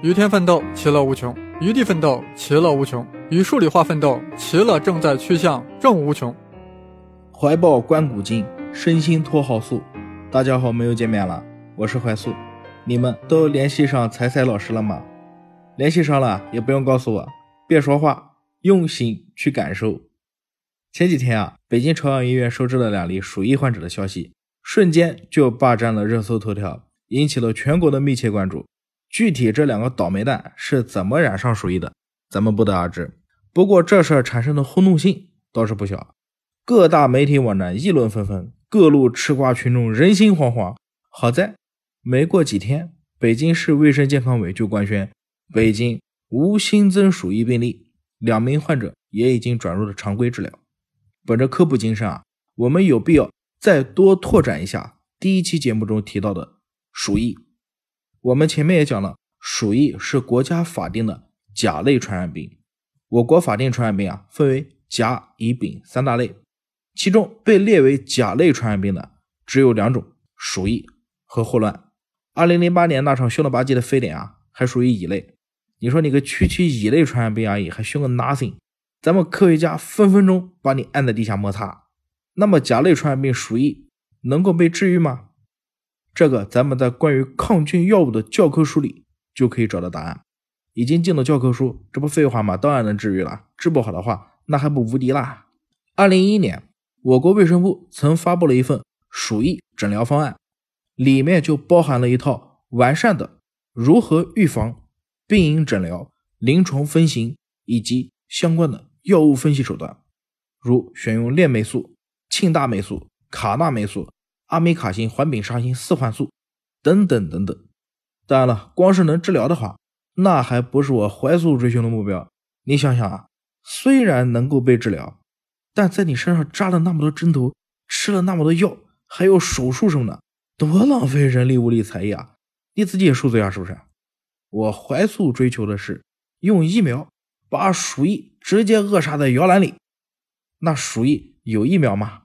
与天奋斗，其乐无穷；与地奋斗，其乐无穷；与数理化奋斗，其乐正在趋向正无穷。怀抱观古今，身心托好素。大家好，我们又见面了，我是怀素。你们都联系上彩彩老师了吗？联系上了也不用告诉我，别说话，用心去感受。前几天啊，北京朝阳医院收治了两例鼠疫患者的消息，瞬间就霸占了热搜头条，引起了全国的密切关注。具体这两个倒霉蛋是怎么染上鼠疫的，咱们不得而知。不过这事儿产生的轰动性倒是不小，各大媒体网站议论纷纷，各路吃瓜群众人心惶惶。好在没过几天，北京市卫生健康委就官宣，北京无新增鼠疫病例，两名患者也已经转入了常规治疗。本着科普精神啊，我们有必要再多拓展一下第一期节目中提到的鼠疫。我们前面也讲了，鼠疫是国家法定的甲类传染病。我国法定传染病啊，分为甲、乙、丙三大类，其中被列为甲类传染病的只有两种：鼠疫和霍乱。二零零八年那场凶了吧唧的非典啊，还属于乙类。你说你个区区乙类传染病而已，还凶个 nothing？咱们科学家分分钟把你按在地下摩擦。那么甲类传染病鼠疫能够被治愈吗？这个咱们在关于抗菌药物的教科书里就可以找到答案，已经进了教科书，这不废话吗？当然能治愈了，治不好的话那还不无敌啦。二零一一年，我国卫生部曾发布了一份鼠疫诊疗方案，里面就包含了一套完善的如何预防、病因诊疗、临床分型以及相关的药物分析手段，如选用链霉素、庆大霉素、卡那霉素。阿米卡辛、环丙沙星、四环素等等等等。当然了，光是能治疗的话，那还不是我怀素追求的目标。你想想啊，虽然能够被治疗，但在你身上扎了那么多针头，吃了那么多药，还有手术什么的，多浪费人力物力财力啊！你自己也受罪啊，是不是？我怀素追求的是用疫苗把鼠疫直接扼杀在摇篮里。那鼠疫有疫苗吗？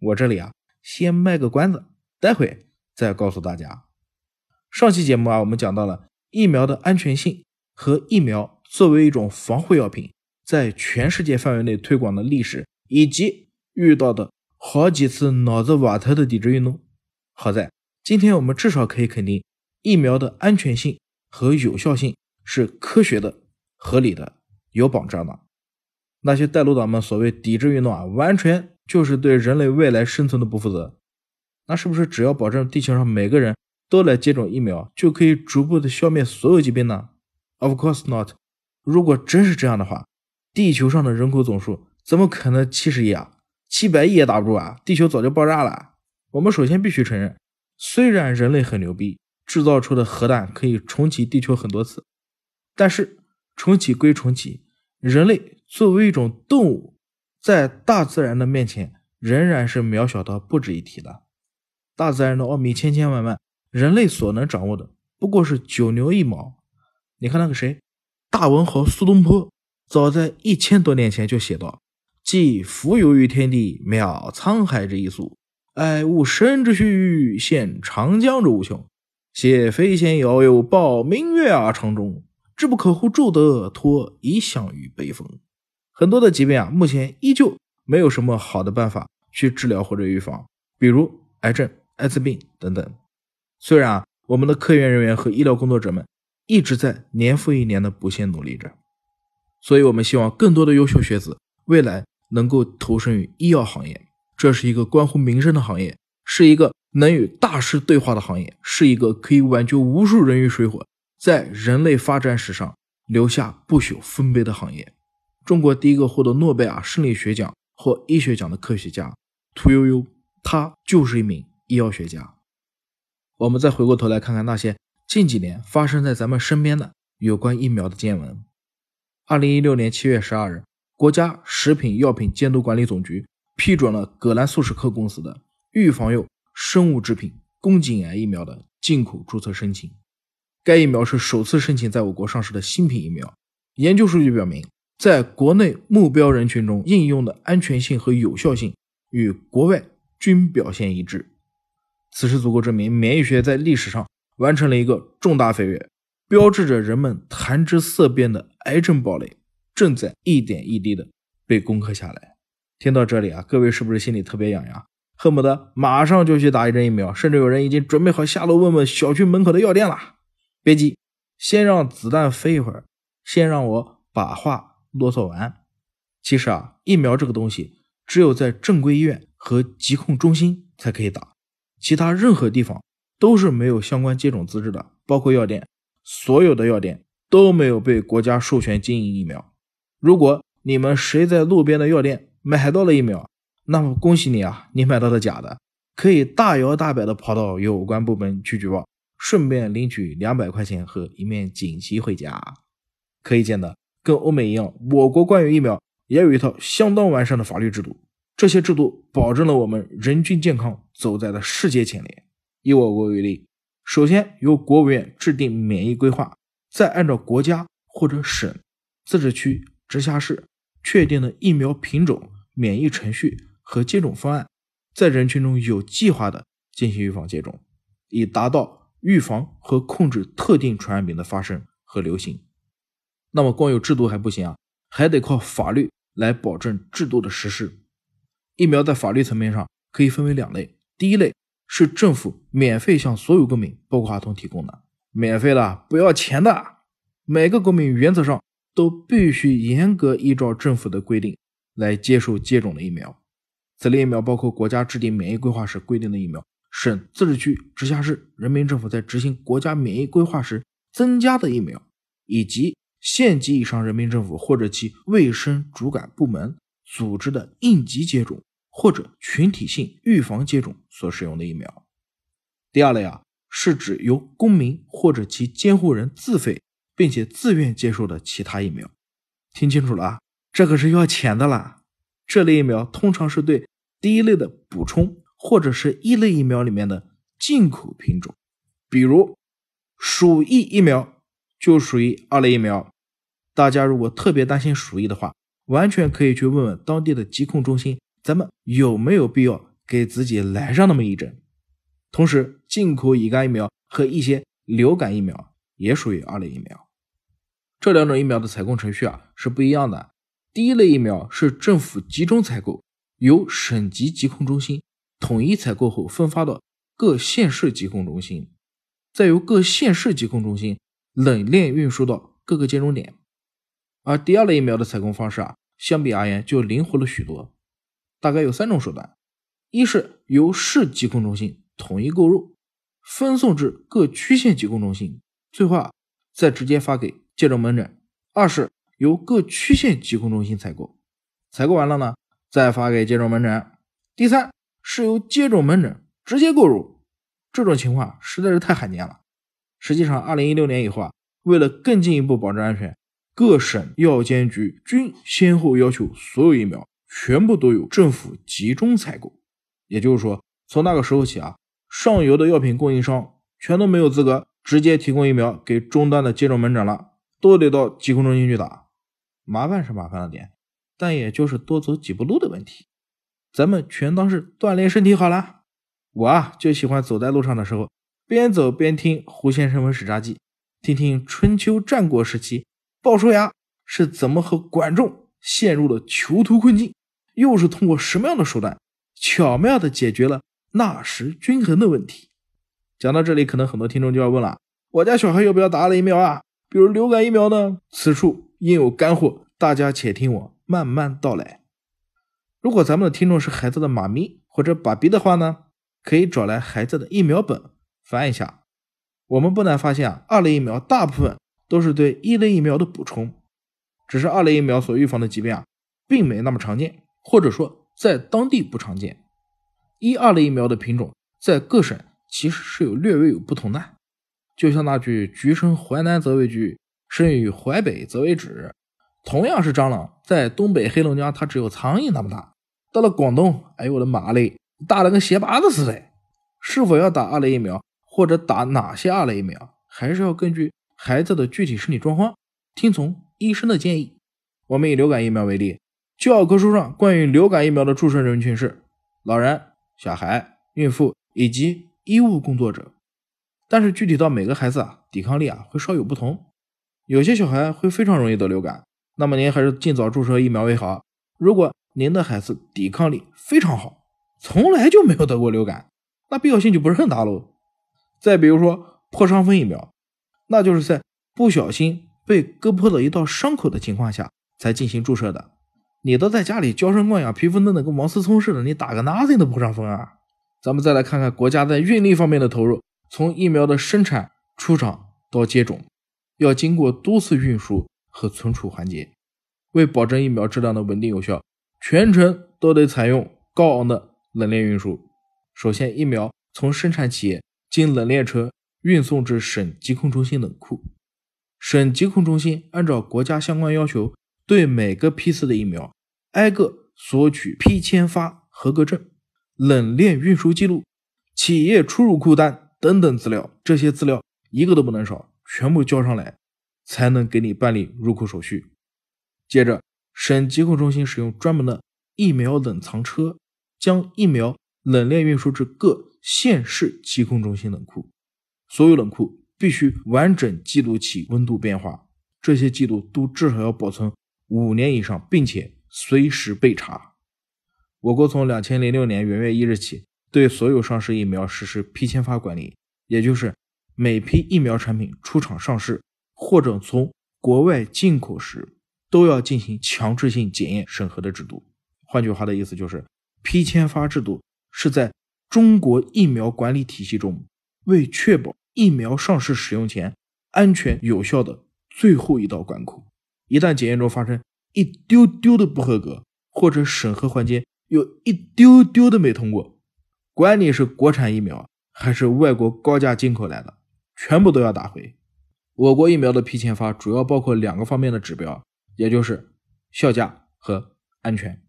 我这里啊。先卖个关子，待会再告诉大家。上期节目啊，我们讲到了疫苗的安全性和疫苗作为一种防护药品在全世界范围内推广的历史，以及遇到的好几次脑子瓦特的抵制运动。好在今天我们至少可以肯定，疫苗的安全性和有效性是科学的、合理的、有保障的。那些带路党们所谓抵制运动啊，完全。就是对人类未来生存的不负责，那是不是只要保证地球上每个人都来接种疫苗，就可以逐步的消灭所有疾病呢？Of course not。如果真是这样的话，地球上的人口总数怎么可能七十亿啊？七百亿也打不住啊！地球早就爆炸了。我们首先必须承认，虽然人类很牛逼，制造出的核弹可以重启地球很多次，但是重启归重启，人类作为一种动物。在大自然的面前，仍然是渺小到不值一提的。大自然的奥秘千千万万，人类所能掌握的不过是九牛一毛。你看那个谁，大文豪苏东坡，早在一千多年前就写道：“既浮游于天地，渺沧海之一粟；爱吾生之须臾羡长江之无穷。写飞仙遥游，抱明月而长终，志不可乎骤得，托遗响于北风。”很多的疾病啊，目前依旧没有什么好的办法去治疗或者预防，比如癌症、艾滋病等等。虽然啊，我们的科研人员和医疗工作者们一直在年复一年的不懈努力着，所以我们希望更多的优秀学子未来能够投身于医药行业。这是一个关乎民生的行业，是一个能与大师对话的行业，是一个可以挽救无数人于水火，在人类发展史上留下不朽丰碑的行业。中国第一个获得诺贝尔生理学奖或医学奖的科学家屠呦呦，他就是一名医药学家。我们再回过头来看看那些近几年发生在咱们身边的有关疫苗的见闻。二零一六年七月十二日，国家食品药品监督管理总局批准了葛兰素史克公司的预防用生物制品宫颈癌疫苗的进口注册申请。该疫苗是首次申请在我国上市的新品疫苗。研究数据表明。在国内目标人群中应用的安全性和有效性与国外均表现一致，此时足够证明免疫学在历史上完成了一个重大飞跃。标志着人们谈之色变的癌症堡垒正在一点一滴的被攻克下来。听到这里啊，各位是不是心里特别痒痒，恨不得马上就去打一针疫苗？甚至有人已经准备好下楼问问小区门口的药店了。别急，先让子弹飞一会儿，先让我把话啰嗦完。其实啊，疫苗这个东西，只有在正规医院和疾控中心才可以打，其他任何地方都是没有相关接种资质的，包括药店，所有的药店都没有被国家授权经营疫苗。如果你们谁在路边的药店，买到了疫苗，那么恭喜你啊！你买到的假的，可以大摇大摆的跑到有关部门去举报，顺便领取两百块钱和一面锦旗回家。可以见的，跟欧美一样，我国关于疫苗也有一套相当完善的法律制度。这些制度保证了我们人均健康走在了世界前列。以我国为例，首先由国务院制定免疫规划，再按照国家或者省、自治区、直辖市。确定的疫苗品种、免疫程序和接种方案，在人群中有计划的进行预防接种，以达到预防和控制特定传染病的发生和流行。那么光有制度还不行啊，还得靠法律来保证制度的实施。疫苗在法律层面上可以分为两类，第一类是政府免费向所有公民，包括儿童提供的，免费的，不要钱的，每个公民原则上。都必须严格依照政府的规定来接受接种的疫苗。此类疫苗包括国家制定免疫规划时规定的疫苗，省、自治区、直辖市人民政府在执行国家免疫规划时增加的疫苗，以及县级以上人民政府或者其卫生主管部门组织的应急接种或者群体性预防接种所使用的疫苗。第二类啊，是指由公民或者其监护人自费。并且自愿接受的其他疫苗，听清楚了啊，这可是要钱的啦。这类疫苗通常是对第一类的补充，或者是一类疫苗里面的进口品种，比如鼠疫疫苗就属于二类疫苗。大家如果特别担心鼠疫的话，完全可以去问问当地的疾控中心，咱们有没有必要给自己来上那么一针。同时，进口乙肝疫苗和一些流感疫苗也属于二类疫苗。这两种疫苗的采购程序啊是不一样的。第一类疫苗是政府集中采购，由省级疾控中心统一采购后分发到各县市疾控中心，再由各县市疾控中心冷链运输到各个接种点。而第二类疫苗的采购方式啊，相比而言就灵活了许多，大概有三种手段：一是由市疾控中心统一购入，分送至各区县疾控中心，最后啊再直接发给。接种门诊，二是由各区县疾控中心采购，采购完了呢，再发给接种门诊。第三是由接种门诊直接购入，这种情况实在是太罕见了。实际上，二零一六年以后啊，为了更进一步保证安全，各省药监局均先后要求所有疫苗全部都有政府集中采购。也就是说，从那个时候起啊，上游的药品供应商全都没有资格直接提供疫苗给终端的接种门诊了。都得到疾控中心去打，麻烦是麻烦了点，但也就是多走几步路的问题。咱们全当是锻炼身体好了。我啊就喜欢走在路上的时候，边走边听胡先生文史札记，听听春秋战国时期鲍叔牙是怎么和管仲陷入了囚徒困境，又是通过什么样的手段巧妙的解决了纳什均衡的问题。讲到这里，可能很多听众就要问了：我家小孩要不要打了疫苗啊？比如流感疫苗呢？此处应有干货，大家且听我慢慢道来。如果咱们的听众是孩子的妈咪或者爸比的话呢，可以找来孩子的疫苗本翻一下。我们不难发现啊，二类疫苗大部分都是对一类疫苗的补充，只是二类疫苗所预防的疾病啊，并没那么常见，或者说在当地不常见。一二类疫苗的品种在各省其实是有略微有不同的。就像那句“橘生淮南则为橘，生于淮北则为枳”，同样是蟑螂，在东北黑龙江它只有苍蝇那么大，到了广东，哎呦我的妈嘞，大的跟鞋拔子似的。是否要打二类疫苗，或者打哪些二类疫苗，还是要根据孩子的具体身体状况，听从医生的建议。我们以流感疫苗为例，教科书上关于流感疫苗的注射人群是老人、小孩、孕妇以及医务工作者。但是具体到每个孩子啊，抵抗力啊会稍有不同。有些小孩会非常容易得流感，那么您还是尽早注射疫苗为好。如果您的孩子抵抗力非常好，从来就没有得过流感，那必要性就不是很大喽。再比如说破伤风疫苗，那就是在不小心被割破了一道伤口的情况下才进行注射的。你都在家里娇生惯养，皮肤嫩的跟王思聪似的，你打个 nothing 都破伤风啊？咱们再来看看国家在运力方面的投入。从疫苗的生产、出厂到接种，要经过多次运输和存储环节。为保证疫苗质量的稳定有效，全程都得采用高昂的冷链运输。首先，疫苗从生产企业经冷链车运送至省疾控中心冷库，省疾控中心按照国家相关要求，对每个批次的疫苗挨个索取批签发合格证、冷链运输记录、企业出入库单。等等资料，这些资料一个都不能少，全部交上来，才能给你办理入库手续。接着，省疾控中心使用专门的疫苗冷藏车，将疫苗冷链运输至各县市疾控中心冷库。所有冷库必须完整记录起温度变化，这些记录都至少要保存五年以上，并且随时备查。我国从两千零六年元月一日起。对所有上市疫苗实施批签发管理，也就是每批疫苗产品出厂上市或者从国外进口时，都要进行强制性检验审核的制度。换句话的意思就是，批签发制度是在中国疫苗管理体系中，为确保疫苗上市使用前安全有效的最后一道关口。一旦检验中发生一丢丢的不合格，或者审核环节有一丢丢的没通过，管你是国产疫苗还是外国高价进口来的，全部都要打回。我国疫苗的批签发主要包括两个方面的指标，也就是效价和安全。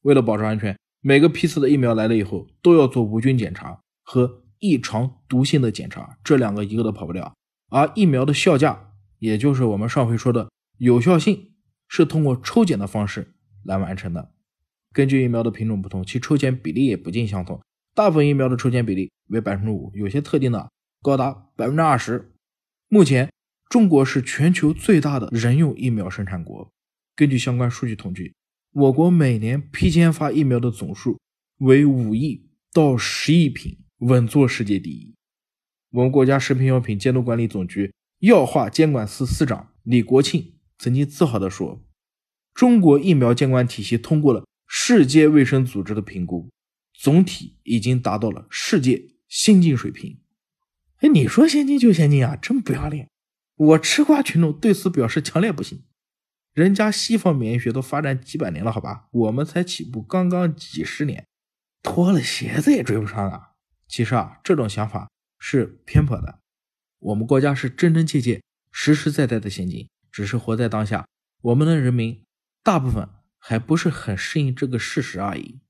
为了保证安全，每个批次的疫苗来了以后都要做无菌检查和异常毒性的检查，这两个一个都跑不掉。而疫苗的效价，也就是我们上回说的有效性，是通过抽检的方式来完成的。根据疫苗的品种不同，其抽检比例也不尽相同。大部分疫苗的抽检比例为百分之五，有些特定的高达百分之二十。目前，中国是全球最大的人用疫苗生产国。根据相关数据统计，我国每年批签发疫苗的总数为五亿到十亿瓶，稳坐世界第一。我们国家食品药品监督管理总局药化监管司司长李国庆曾经自豪地说：“中国疫苗监管体系通过了世界卫生组织的评估。”总体已经达到了世界先进水平。哎，你说先进就先进啊，真不要脸！我吃瓜群众对此表示强烈不信。人家西方免疫学都发展几百年了，好吧，我们才起步刚刚几十年，脱了鞋子也追不上啊！其实啊，这种想法是偏颇的。我们国家是真真切切、实实在在的先进，只是活在当下，我们的人民大部分还不是很适应这个事实而已。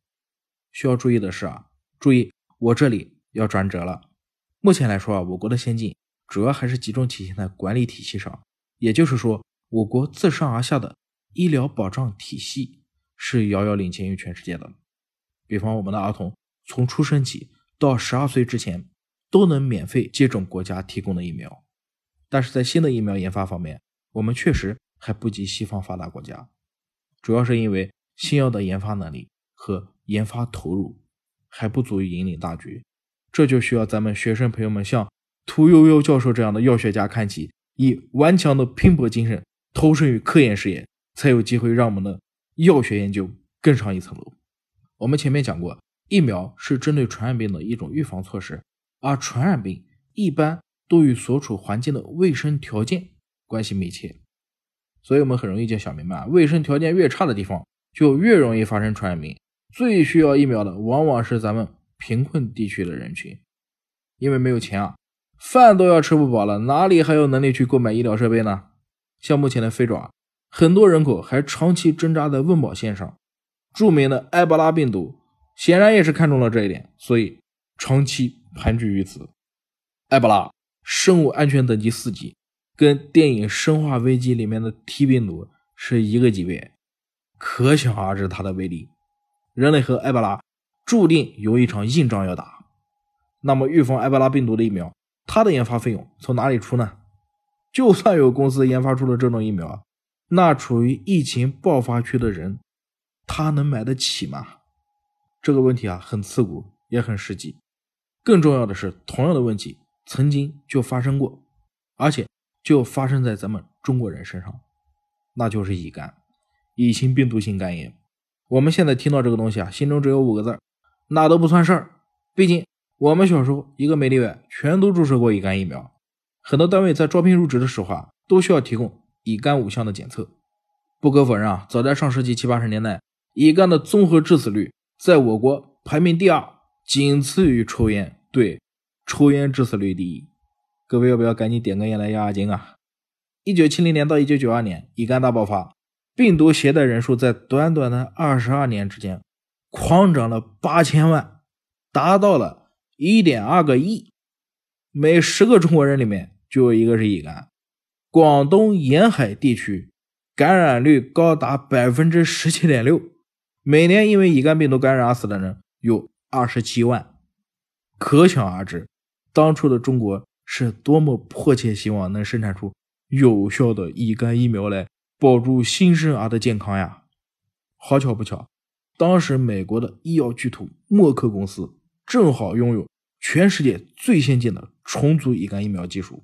需要注意的是啊，注意我这里要转折了。目前来说啊，我国的先进主要还是集中体现在管理体系上，也就是说，我国自上而下的医疗保障体系是遥遥领先于全世界的。比方，我们的儿童从出生起到十二岁之前都能免费接种国家提供的疫苗，但是在新的疫苗研发方面，我们确实还不及西方发达国家，主要是因为新药的研发能力和研发投入还不足以引领大局，这就需要咱们学生朋友们向屠呦呦教授这样的药学家看齐，以顽强的拼搏精神投身于科研事业，才有机会让我们的药学研究更上一层楼。我们前面讲过，疫苗是针对传染病的一种预防措施，而传染病一般都与所处环境的卫生条件关系密切，所以我们很容易就想明白，卫生条件越差的地方，就越容易发生传染病。最需要疫苗的，往往是咱们贫困地区的人群，因为没有钱啊，饭都要吃不饱了，哪里还有能力去购买医疗设备呢？像目前的非洲啊，很多人口还长期挣扎在温饱线上。著名的埃博拉病毒显然也是看中了这一点，所以长期盘踞于此。埃博拉生物安全等级四级，跟电影《生化危机》里面的 T 病毒是一个级别，可想而知它的威力。人类和埃博拉注定有一场硬仗要打。那么，预防埃博拉病毒的疫苗它的研发费用从哪里出呢？就算有公司研发出了这种疫苗，那处于疫情爆发区的人，他能买得起吗？这个问题啊，很刺骨，也很实际。更重要的是，同样的问题曾经就发生过，而且就发生在咱们中国人身上，那就是乙肝，乙型病毒性肝炎。我们现在听到这个东西啊，心中只有五个字那都不算事儿。毕竟我们小时候一个没例外，全都注射过乙肝疫苗。很多单位在招聘入职的时候啊，都需要提供乙肝五项的检测。不可否认啊，早在上世纪七八十年代，乙肝的综合致死率在我国排名第二，仅次于抽烟。对，抽烟致死率第一。各位要不要赶紧点根烟来压压惊啊？一九七零年到一九九二年，乙肝大爆发，病毒携带人数在短短的二十二年之间，狂涨了八千万，达到了一点二个亿。每十个中国人里面。就有一个是乙肝，广东沿海地区感染率高达百分之十七点六，每年因为乙肝病毒感染而死的人有二十七万，可想而知，当初的中国是多么迫切希望能生产出有效的乙肝疫苗来保住新生儿的健康呀！好巧不巧，当时美国的医药巨头默克公司正好拥有全世界最先进的重组乙肝疫苗技术。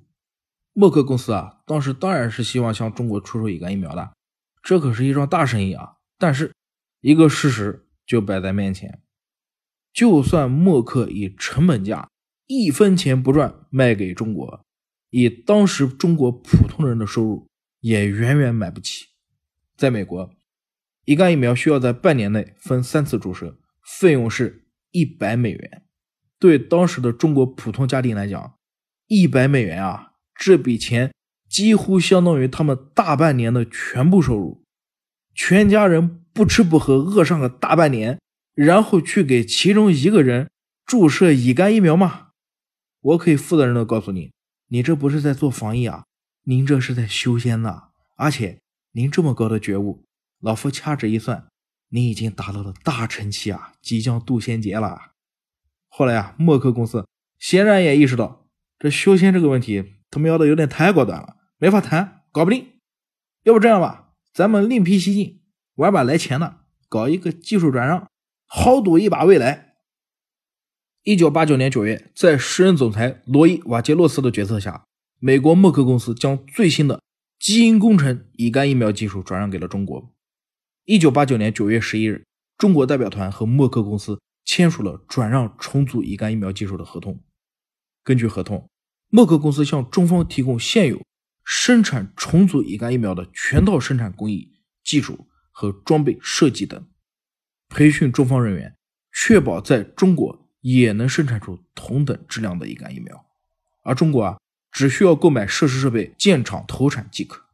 默克公司啊，当时当然是希望向中国出售乙肝疫苗的，这可是一桩大生意啊。但是，一个事实就摆在面前：就算默克以成本价一分钱不赚卖给中国，以当时中国普通人的收入，也远远买不起。在美国，乙肝疫苗需要在半年内分三次注射，费用是一百美元。对当时的中国普通家庭来讲，一百美元啊！这笔钱几乎相当于他们大半年的全部收入，全家人不吃不喝饿上个大半年，然后去给其中一个人注射乙肝疫苗吗？我可以负责任的告诉你，你这不是在做防疫啊，您这是在修仙呐！而且您这么高的觉悟，老夫掐指一算，您已经达到了大乘期啊，即将渡仙劫了。后来啊，默克公司显然也意识到这修仙这个问题。他们要的有点太高端了，没法谈，搞不定。要不这样吧，咱们另辟蹊径，玩把来钱的，搞一个技术转让，豪赌一把未来。一九八九年九月，在时任总裁罗伊·瓦杰洛斯的决策下，美国默克公司将最新的基因工程乙肝疫苗技术转让给了中国。一九八九年九月十一日，中国代表团和默克公司签署了转让重组乙肝疫苗技术的合同。根据合同。默克公司向中方提供现有生产重组乙肝疫苗的全套生产工艺、技术和装备设计等，培训中方人员，确保在中国也能生产出同等质量的乙肝疫苗。而中国啊，只需要购买设施设备建厂投产即可。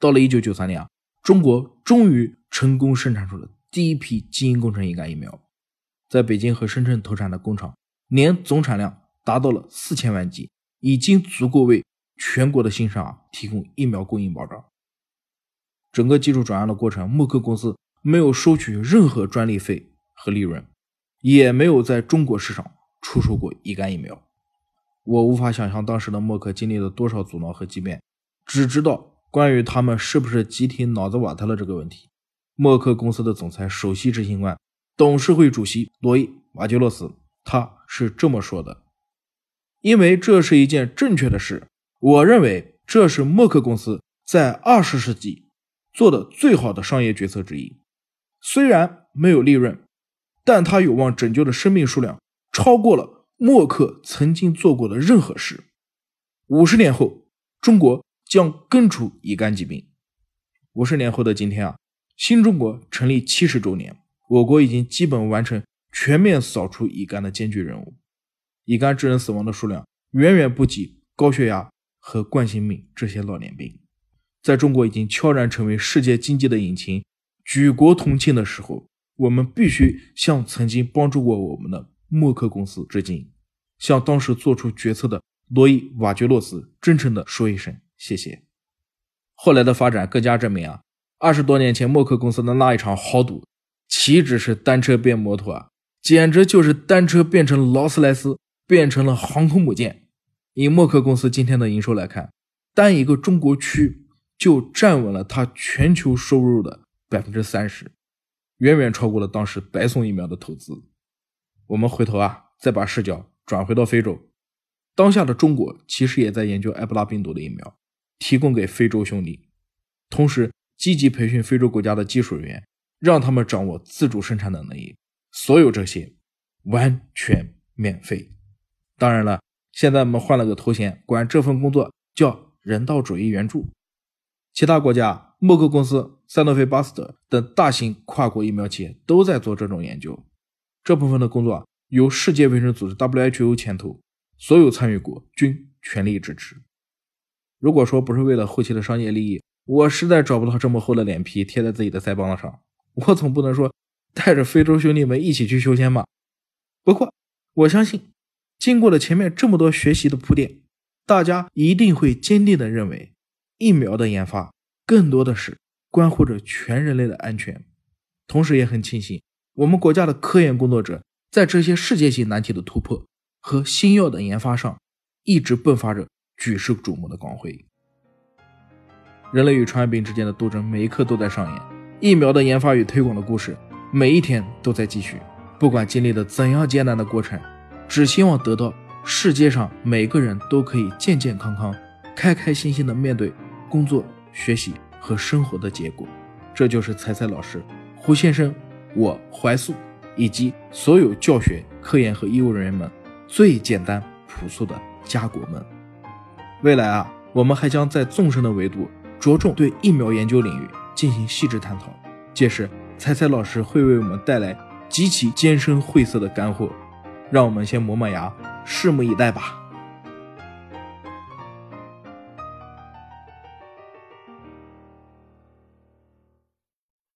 到了一九九三年啊，中国终于成功生产出了第一批基因工程乙肝疫苗，在北京和深圳投产的工厂年总产量达到了四千万剂。已经足够为全国的新生儿提供疫苗供应保障。整个技术转让的过程，默克公司没有收取任何专利费和利润，也没有在中国市场出售过乙肝疫苗。我无法想象当时的默克经历了多少阻挠和激辩，只知道关于他们是不是集体脑子瓦特了这个问题，默克公司的总裁、首席执行官、董事会主席罗伊·瓦杰洛斯他是这么说的。因为这是一件正确的事，我认为这是默克公司在二十世纪做的最好的商业决策之一。虽然没有利润，但它有望拯救的生命数量超过了默克曾经做过的任何事。五十年后，中国将根除乙肝疾病。五十年后的今天啊，新中国成立七十周年，我国已经基本完成全面扫除乙肝的艰巨任务。乙肝致人死亡的数量远远不及高血压和冠心病这些老年病，在中国已经悄然成为世界经济的引擎，举国同庆的时候，我们必须向曾经帮助过我们的默克公司致敬，向当时做出决策的罗伊·瓦杰洛斯真诚地说一声谢谢。后来的发展更加证明啊，二十多年前默克公司的那一场豪赌，岂止是单车变摩托啊，简直就是单车变成劳斯莱斯。变成了航空母舰，以默克公司今天的营收来看，单一个中国区就站稳了它全球收入的百分之三十，远远超过了当时白送疫苗的投资。我们回头啊，再把视角转回到非洲，当下的中国其实也在研究埃博拉病毒的疫苗，提供给非洲兄弟，同时积极培训非洲国家的技术人员，让他们掌握自主生产的能力。所有这些完全免费。当然了，现在我们换了个头衔，管这份工作叫人道主义援助。其他国家，默克公司、赛诺菲、巴斯德等大型跨国疫苗企业都在做这种研究。这部分的工作由世界卫生组织 WHO 牵头，所有参与国均全力支持。如果说不是为了后期的商业利益，我实在找不到这么厚的脸皮贴在自己的腮帮子上。我总不能说。带着非洲兄弟们一起去修仙吧。不过，我相信，经过了前面这么多学习的铺垫，大家一定会坚定的认为，疫苗的研发更多的是关乎着全人类的安全。同时，也很庆幸我们国家的科研工作者在这些世界性难题的突破和新药的研发上，一直迸发着举世瞩目的光辉。人类与传染病之间的斗争，每一刻都在上演。疫苗的研发与推广的故事。每一天都在继续，不管经历了怎样艰难的过程，只希望得到世界上每个人都可以健健康康、开开心心的面对工作、学习和生活的结果。这就是彩彩老师、胡先生、我怀素以及所有教学、科研和医务人员们最简单朴素的家国梦。未来啊，我们还将在纵深的维度着重对疫苗研究领域进行细致探讨，届时。猜猜老师会为我们带来极其艰深晦涩的干货，让我们先磨磨牙，拭目以待吧。